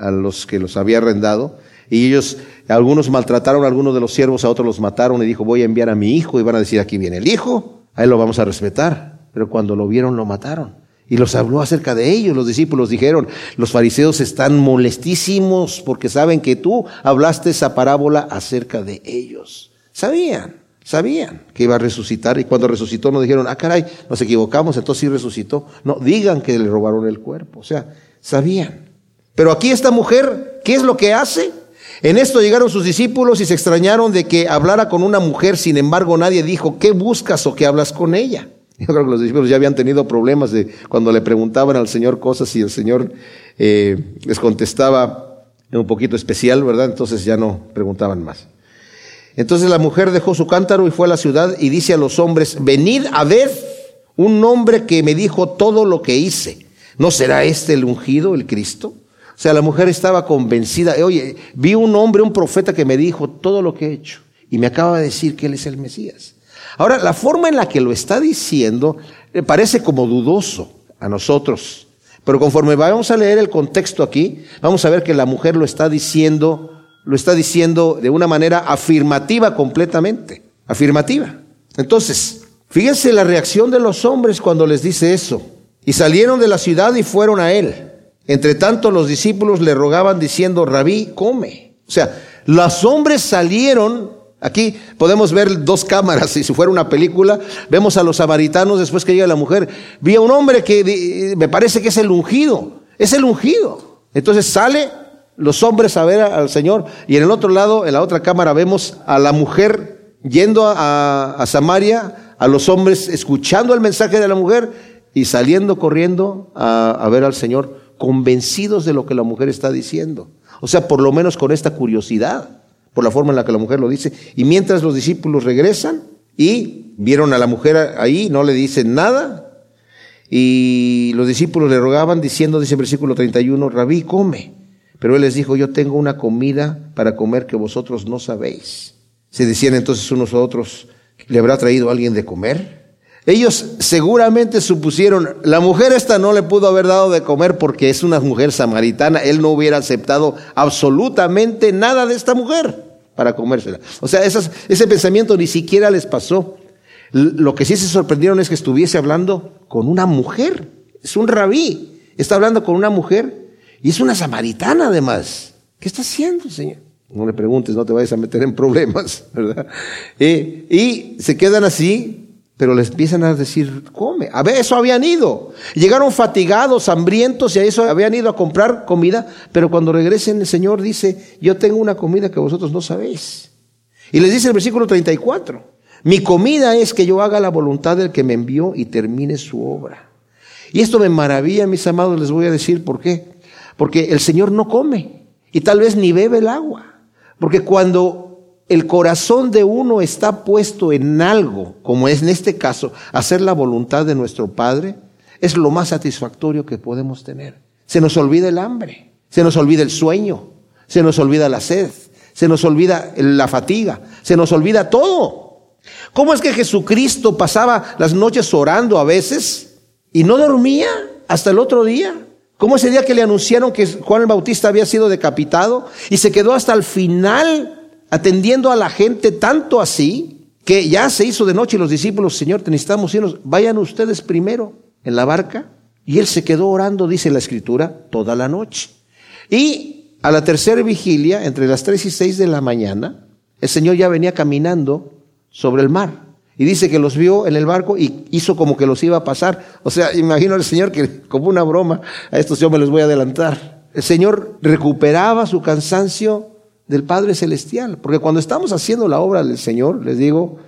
a los que los había arrendado. Y ellos, algunos maltrataron a algunos de los siervos, a otros los mataron y dijo, voy a enviar a mi hijo. Y van a decir, aquí viene el hijo, a él lo vamos a respetar. Pero cuando lo vieron, lo mataron. Y los habló acerca de ellos. Los discípulos dijeron, los fariseos están molestísimos porque saben que tú hablaste esa parábola acerca de ellos. Sabían. Sabían que iba a resucitar y cuando resucitó no dijeron, ah, caray, nos equivocamos, entonces sí resucitó. No, digan que le robaron el cuerpo. O sea, sabían. Pero aquí esta mujer, ¿qué es lo que hace? En esto llegaron sus discípulos y se extrañaron de que hablara con una mujer, sin embargo nadie dijo, ¿qué buscas o qué hablas con ella? Yo creo que los discípulos ya habían tenido problemas de cuando le preguntaban al Señor cosas y el Señor eh, les contestaba en un poquito especial, ¿verdad? Entonces ya no preguntaban más. Entonces la mujer dejó su cántaro y fue a la ciudad y dice a los hombres, venid a ver un hombre que me dijo todo lo que hice. ¿No será este el ungido, el Cristo? O sea, la mujer estaba convencida, oye, vi un hombre, un profeta que me dijo todo lo que he hecho y me acaba de decir que él es el Mesías. Ahora, la forma en la que lo está diciendo le parece como dudoso a nosotros, pero conforme vamos a leer el contexto aquí, vamos a ver que la mujer lo está diciendo lo está diciendo de una manera afirmativa completamente, afirmativa. Entonces, fíjense la reacción de los hombres cuando les dice eso. Y salieron de la ciudad y fueron a él. Entre tanto, los discípulos le rogaban diciendo, rabí, come. O sea, los hombres salieron, aquí podemos ver dos cámaras, y si fuera una película, vemos a los samaritanos después que llega la mujer, vi a un hombre que me parece que es el ungido, es el ungido. Entonces sale los hombres a ver al Señor y en el otro lado, en la otra cámara, vemos a la mujer yendo a, Samaria, a los hombres escuchando el mensaje de la mujer y saliendo corriendo a, ver al Señor, convencidos de lo que la mujer está diciendo. O sea, por lo menos con esta curiosidad, por la forma en la que la mujer lo dice. Y mientras los discípulos regresan y vieron a la mujer ahí, no le dicen nada, y los discípulos le rogaban diciendo, dice el versículo 31, Rabí, come. Pero él les dijo, yo tengo una comida para comer que vosotros no sabéis. Se decían entonces unos a otros, ¿le habrá traído alguien de comer? Ellos seguramente supusieron, la mujer esta no le pudo haber dado de comer porque es una mujer samaritana, él no hubiera aceptado absolutamente nada de esta mujer. Para comérsela. O sea, ese pensamiento ni siquiera les pasó. Lo que sí se sorprendieron es que estuviese hablando con una mujer. Es un rabí. Está hablando con una mujer y es una samaritana además. ¿Qué está haciendo, Señor? No le preguntes, no te vayas a meter en problemas, ¿verdad? Eh, y se quedan así pero les empiezan a decir, come. A ver, eso habían ido. Llegaron fatigados, hambrientos y a eso habían ido a comprar comida. Pero cuando regresen, el Señor dice, yo tengo una comida que vosotros no sabéis. Y les dice el versículo 34, mi comida es que yo haga la voluntad del que me envió y termine su obra. Y esto me maravilla, mis amados, les voy a decir por qué. Porque el Señor no come y tal vez ni bebe el agua. Porque cuando el corazón de uno está puesto en algo, como es en este caso, hacer la voluntad de nuestro Padre, es lo más satisfactorio que podemos tener. Se nos olvida el hambre, se nos olvida el sueño, se nos olvida la sed, se nos olvida la fatiga, se nos olvida todo. ¿Cómo es que Jesucristo pasaba las noches orando a veces y no dormía hasta el otro día? ¿Cómo ese día que le anunciaron que Juan el Bautista había sido decapitado y se quedó hasta el final atendiendo a la gente tanto así que ya se hizo de noche y los discípulos, Señor, te necesitamos irnos, vayan ustedes primero en la barca. Y él se quedó orando, dice la escritura, toda la noche. Y a la tercera vigilia, entre las tres y seis de la mañana, el Señor ya venía caminando sobre el mar. Y dice que los vio en el barco y hizo como que los iba a pasar. O sea, imagino al Señor que como una broma, a estos yo me les voy a adelantar. El Señor recuperaba su cansancio del Padre Celestial. Porque cuando estamos haciendo la obra del Señor, les digo,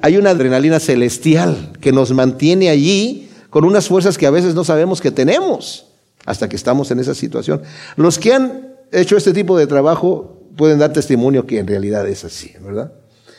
hay una adrenalina celestial que nos mantiene allí con unas fuerzas que a veces no sabemos que tenemos hasta que estamos en esa situación. Los que han hecho este tipo de trabajo pueden dar testimonio que en realidad es así, ¿verdad?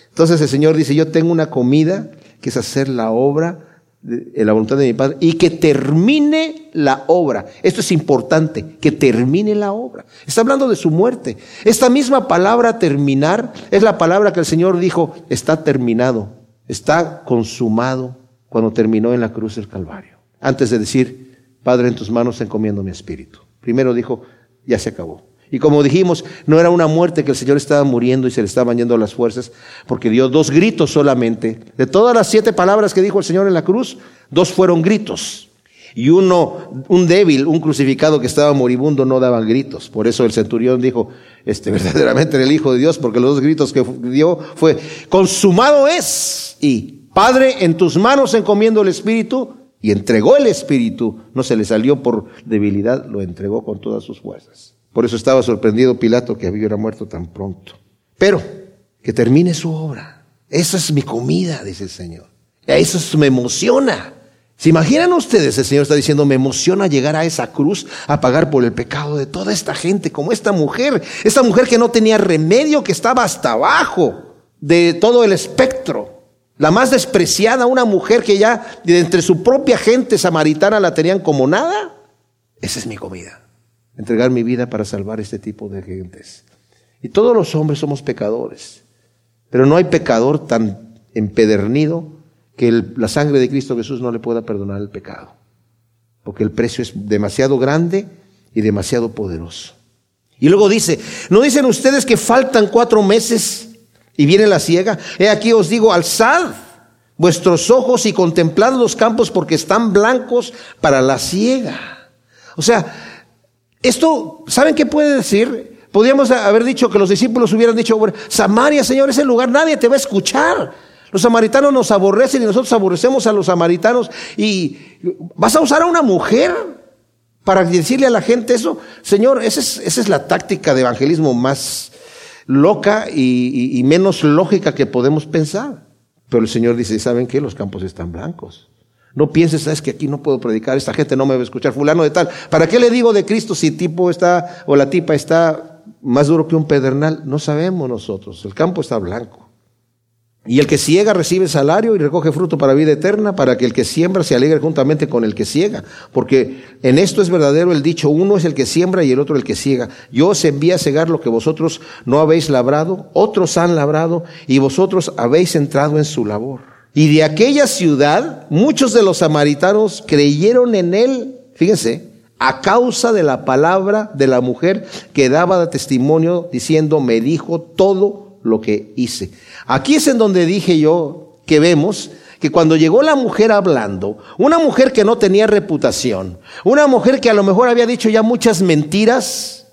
Entonces el Señor dice, yo tengo una comida que es hacer la obra en la voluntad de mi Padre y que termine la obra. Esto es importante, que termine la obra. Está hablando de su muerte. Esta misma palabra terminar es la palabra que el Señor dijo, está terminado, está consumado cuando terminó en la cruz del Calvario. Antes de decir, Padre, en tus manos encomiendo mi espíritu. Primero dijo, ya se acabó. Y como dijimos, no era una muerte que el Señor estaba muriendo y se le estaban yendo las fuerzas, porque dio dos gritos solamente. De todas las siete palabras que dijo el Señor en la cruz, dos fueron gritos. Y uno, un débil, un crucificado que estaba moribundo, no daban gritos. Por eso el centurión dijo, este verdaderamente era el Hijo de Dios, porque los dos gritos que dio fue, consumado es. Y, Padre, en tus manos encomiendo el Espíritu, y entregó el Espíritu. No se le salió por debilidad, lo entregó con todas sus fuerzas. Por eso estaba sorprendido Pilato que hubiera muerto tan pronto. Pero que termine su obra. Esa es mi comida, dice el Señor. Eso me emociona. ¿Se imaginan ustedes? El Señor está diciendo, me emociona llegar a esa cruz a pagar por el pecado de toda esta gente, como esta mujer, esta mujer que no tenía remedio, que estaba hasta abajo de todo el espectro. La más despreciada, una mujer que ya de entre su propia gente samaritana la tenían como nada. Esa es mi comida entregar mi vida para salvar este tipo de gentes. Y todos los hombres somos pecadores, pero no hay pecador tan empedernido que la sangre de Cristo Jesús no le pueda perdonar el pecado, porque el precio es demasiado grande y demasiado poderoso. Y luego dice, ¿no dicen ustedes que faltan cuatro meses y viene la ciega? He aquí os digo, alzad vuestros ojos y contemplad los campos porque están blancos para la ciega. O sea, esto, ¿saben qué puede decir? Podríamos haber dicho que los discípulos hubieran dicho, Samaria, Señor, ese lugar nadie te va a escuchar. Los samaritanos nos aborrecen y nosotros aborrecemos a los samaritanos. ¿Y vas a usar a una mujer para decirle a la gente eso? Señor, esa es, esa es la táctica de evangelismo más loca y, y menos lógica que podemos pensar. Pero el Señor dice, ¿saben qué? Los campos están blancos. No pienses, es que aquí no puedo predicar, esta gente no me va a escuchar, fulano de tal. ¿Para qué le digo de Cristo si tipo está o la tipa está más duro que un pedernal? No sabemos nosotros, el campo está blanco. Y el que ciega recibe salario y recoge fruto para vida eterna, para que el que siembra se alegre juntamente con el que ciega. Porque en esto es verdadero el dicho, uno es el que siembra y el otro el que ciega. Yo os envío a cegar lo que vosotros no habéis labrado, otros han labrado y vosotros habéis entrado en su labor. Y de aquella ciudad, muchos de los samaritanos creyeron en él, fíjense, a causa de la palabra de la mujer que daba testimonio diciendo, me dijo todo lo que hice. Aquí es en donde dije yo que vemos que cuando llegó la mujer hablando, una mujer que no tenía reputación, una mujer que a lo mejor había dicho ya muchas mentiras,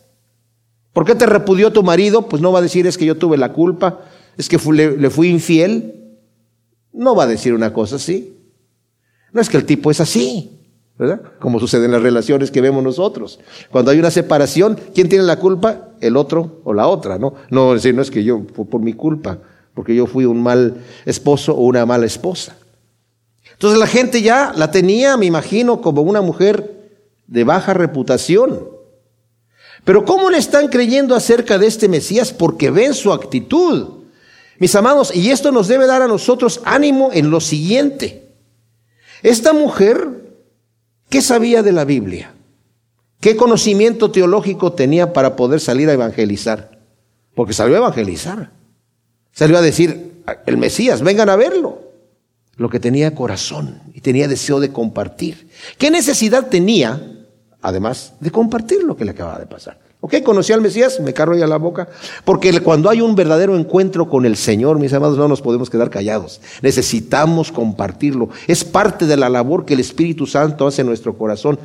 ¿por qué te repudió tu marido? Pues no va a decir es que yo tuve la culpa, es que le, le fui infiel. No va a decir una cosa así. No es que el tipo es así. ¿verdad? Como sucede en las relaciones que vemos nosotros. Cuando hay una separación, ¿quién tiene la culpa? El otro o la otra, ¿no? No, decir, no es que yo, fue por mi culpa, porque yo fui un mal esposo o una mala esposa. Entonces la gente ya la tenía, me imagino, como una mujer de baja reputación. Pero ¿cómo le están creyendo acerca de este Mesías? Porque ven su actitud. Mis amados, y esto nos debe dar a nosotros ánimo en lo siguiente. Esta mujer ¿Qué sabía de la Biblia? ¿Qué conocimiento teológico tenía para poder salir a evangelizar? Porque salió a evangelizar. Salió a decir, el Mesías, vengan a verlo. Lo que tenía corazón y tenía deseo de compartir. ¿Qué necesidad tenía, además, de compartir lo que le acababa de pasar? ¿Ok? Conocí al Mesías, me carro ya la boca. Porque cuando hay un verdadero encuentro con el Señor, mis amados, no nos podemos quedar callados. Necesitamos compartirlo. Es parte de la labor que el Espíritu Santo hace en nuestro corazón.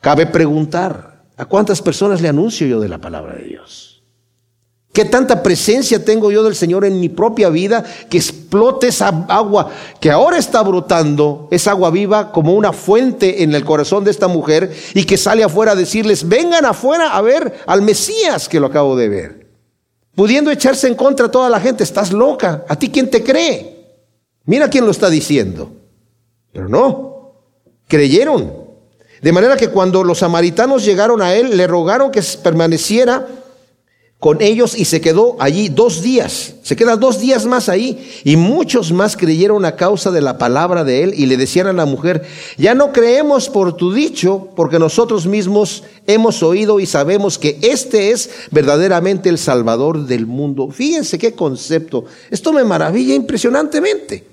Cabe preguntar, ¿a cuántas personas le anuncio yo de la palabra de Dios? ¿Qué tanta presencia tengo yo del Señor en mi propia vida que explote esa agua que ahora está brotando, esa agua viva como una fuente en el corazón de esta mujer y que sale afuera a decirles, vengan afuera a ver al Mesías que lo acabo de ver? Pudiendo echarse en contra a toda la gente, estás loca, ¿a ti quién te cree? Mira quién lo está diciendo. Pero no, creyeron. De manera que cuando los samaritanos llegaron a él, le rogaron que permaneciera con ellos y se quedó allí dos días. Se queda dos días más ahí. Y muchos más creyeron a causa de la palabra de él y le decían a la mujer, ya no creemos por tu dicho, porque nosotros mismos hemos oído y sabemos que este es verdaderamente el Salvador del mundo. Fíjense qué concepto. Esto me maravilla impresionantemente.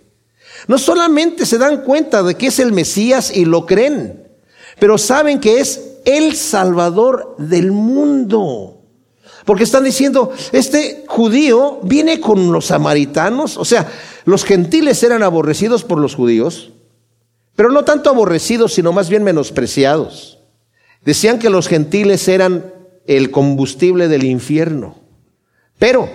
No solamente se dan cuenta de que es el Mesías y lo creen, pero saben que es el Salvador del mundo. Porque están diciendo, este judío viene con los samaritanos, o sea, los gentiles eran aborrecidos por los judíos, pero no tanto aborrecidos, sino más bien menospreciados. Decían que los gentiles eran el combustible del infierno, pero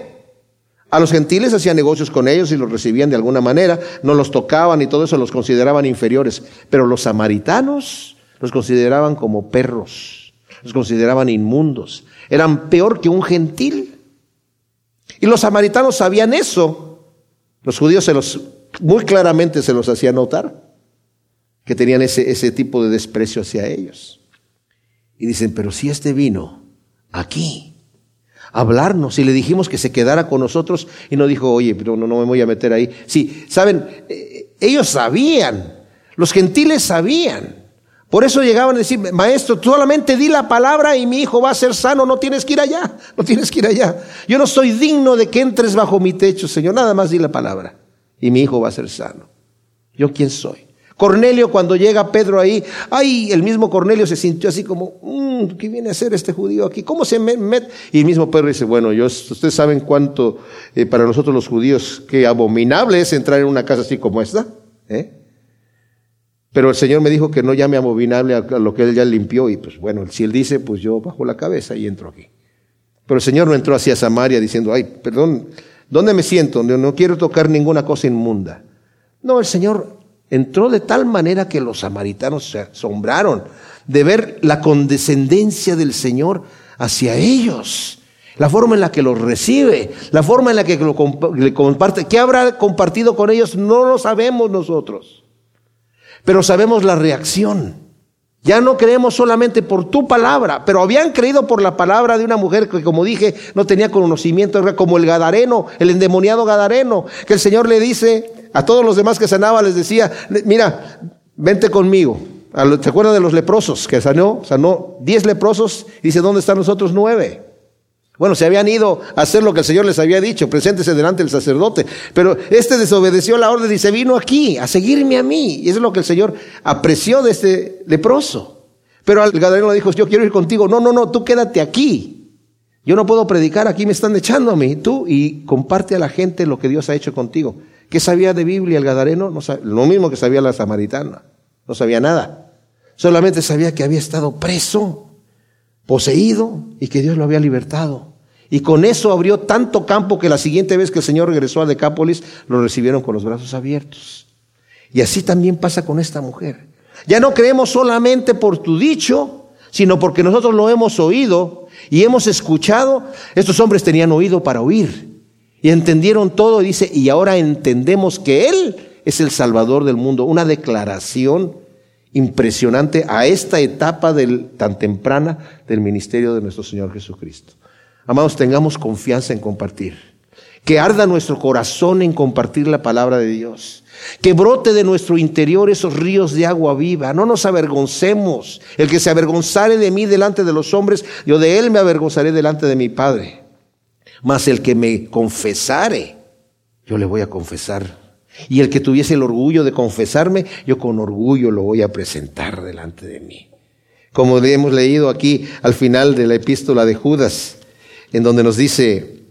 a los gentiles hacían negocios con ellos y los recibían de alguna manera, no los tocaban y todo eso los consideraban inferiores, pero los samaritanos los consideraban como perros, los consideraban inmundos, eran peor que un gentil. Y los samaritanos sabían eso. Los judíos se los, muy claramente se los hacía notar, que tenían ese, ese tipo de desprecio hacia ellos. Y dicen, pero si este vino aquí hablarnos y le dijimos que se quedara con nosotros y no dijo, oye, pero no, no me voy a meter ahí. Sí, saben, eh, ellos sabían, los gentiles sabían. Por eso llegaban a decir, maestro, tú solamente di la palabra y mi hijo va a ser sano, no tienes que ir allá, no tienes que ir allá. Yo no soy digno de que entres bajo mi techo, Señor, nada más di la palabra y mi hijo va a ser sano. ¿Yo quién soy? Cornelio, cuando llega Pedro ahí, ay, el mismo Cornelio se sintió así como, mm, ¿qué viene a hacer este judío aquí? ¿Cómo se mete? Y el mismo Pedro dice, bueno, yo, ustedes saben cuánto, eh, para nosotros los judíos, qué abominable es entrar en una casa así como esta, ¿eh? Pero el Señor me dijo que no llame abominable a lo que Él ya limpió. Y pues bueno, si Él dice, pues yo bajo la cabeza y entro aquí. Pero el Señor no entró hacia Samaria diciendo, ay, perdón, ¿dónde me siento? No quiero tocar ninguna cosa inmunda. No, el Señor entró de tal manera que los samaritanos se asombraron de ver la condescendencia del Señor hacia ellos. La forma en la que los recibe, la forma en la que lo comparte. ¿Qué habrá compartido con ellos? No lo sabemos nosotros pero sabemos la reacción. Ya no creemos solamente por tu palabra, pero habían creído por la palabra de una mujer que, como dije, no tenía conocimiento, era como el Gadareno, el endemoniado Gadareno, que el Señor le dice a todos los demás que sanaba, les decía, mira, vente conmigo. ¿Se acuerdan de los leprosos que sanó? Sanó diez leprosos y dice, ¿dónde están los otros nueve? Bueno, se habían ido a hacer lo que el Señor les había dicho, preséntese delante del sacerdote. Pero este desobedeció la orden y se vino aquí a seguirme a mí. Y eso es lo que el Señor apreció de este leproso. Pero al gadareno le dijo, yo quiero ir contigo. No, no, no, tú quédate aquí. Yo no puedo predicar, aquí me están echando a mí, tú, y comparte a la gente lo que Dios ha hecho contigo. ¿Qué sabía de Biblia el Gadareno? No lo mismo que sabía la samaritana, no sabía nada. Solamente sabía que había estado preso, poseído, y que Dios lo había libertado. Y con eso abrió tanto campo que la siguiente vez que el Señor regresó a Decápolis, lo recibieron con los brazos abiertos. Y así también pasa con esta mujer. Ya no creemos solamente por tu dicho, sino porque nosotros lo hemos oído y hemos escuchado. Estos hombres tenían oído para oír y entendieron todo. Y dice, y ahora entendemos que Él es el Salvador del mundo. Una declaración impresionante a esta etapa tan temprana del ministerio de nuestro Señor Jesucristo. Amados, tengamos confianza en compartir. Que arda nuestro corazón en compartir la palabra de Dios. Que brote de nuestro interior esos ríos de agua viva. No nos avergoncemos. El que se avergonzare de mí delante de los hombres, yo de él me avergonzaré delante de mi Padre. Mas el que me confesare, yo le voy a confesar. Y el que tuviese el orgullo de confesarme, yo con orgullo lo voy a presentar delante de mí. Como hemos leído aquí al final de la epístola de Judas, en donde nos dice,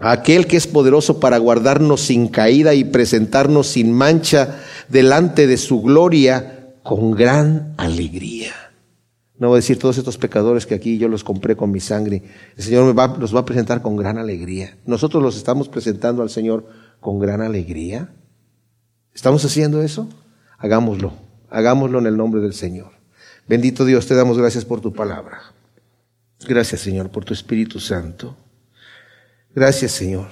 aquel que es poderoso para guardarnos sin caída y presentarnos sin mancha delante de su gloria con gran alegría. No voy a decir todos estos pecadores que aquí yo los compré con mi sangre. El Señor me los va a presentar con gran alegría. Nosotros los estamos presentando al Señor con gran alegría. ¿Estamos haciendo eso? Hagámoslo. Hagámoslo en el nombre del Señor. Bendito Dios, te damos gracias por tu palabra. Gracias, Señor, por tu Espíritu Santo. Gracias, Señor,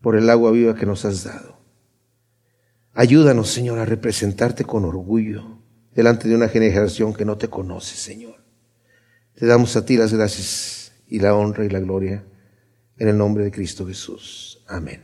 por el agua viva que nos has dado. Ayúdanos, Señor, a representarte con orgullo delante de una generación que no te conoce, Señor. Te damos a ti las gracias y la honra y la gloria en el nombre de Cristo Jesús. Amén.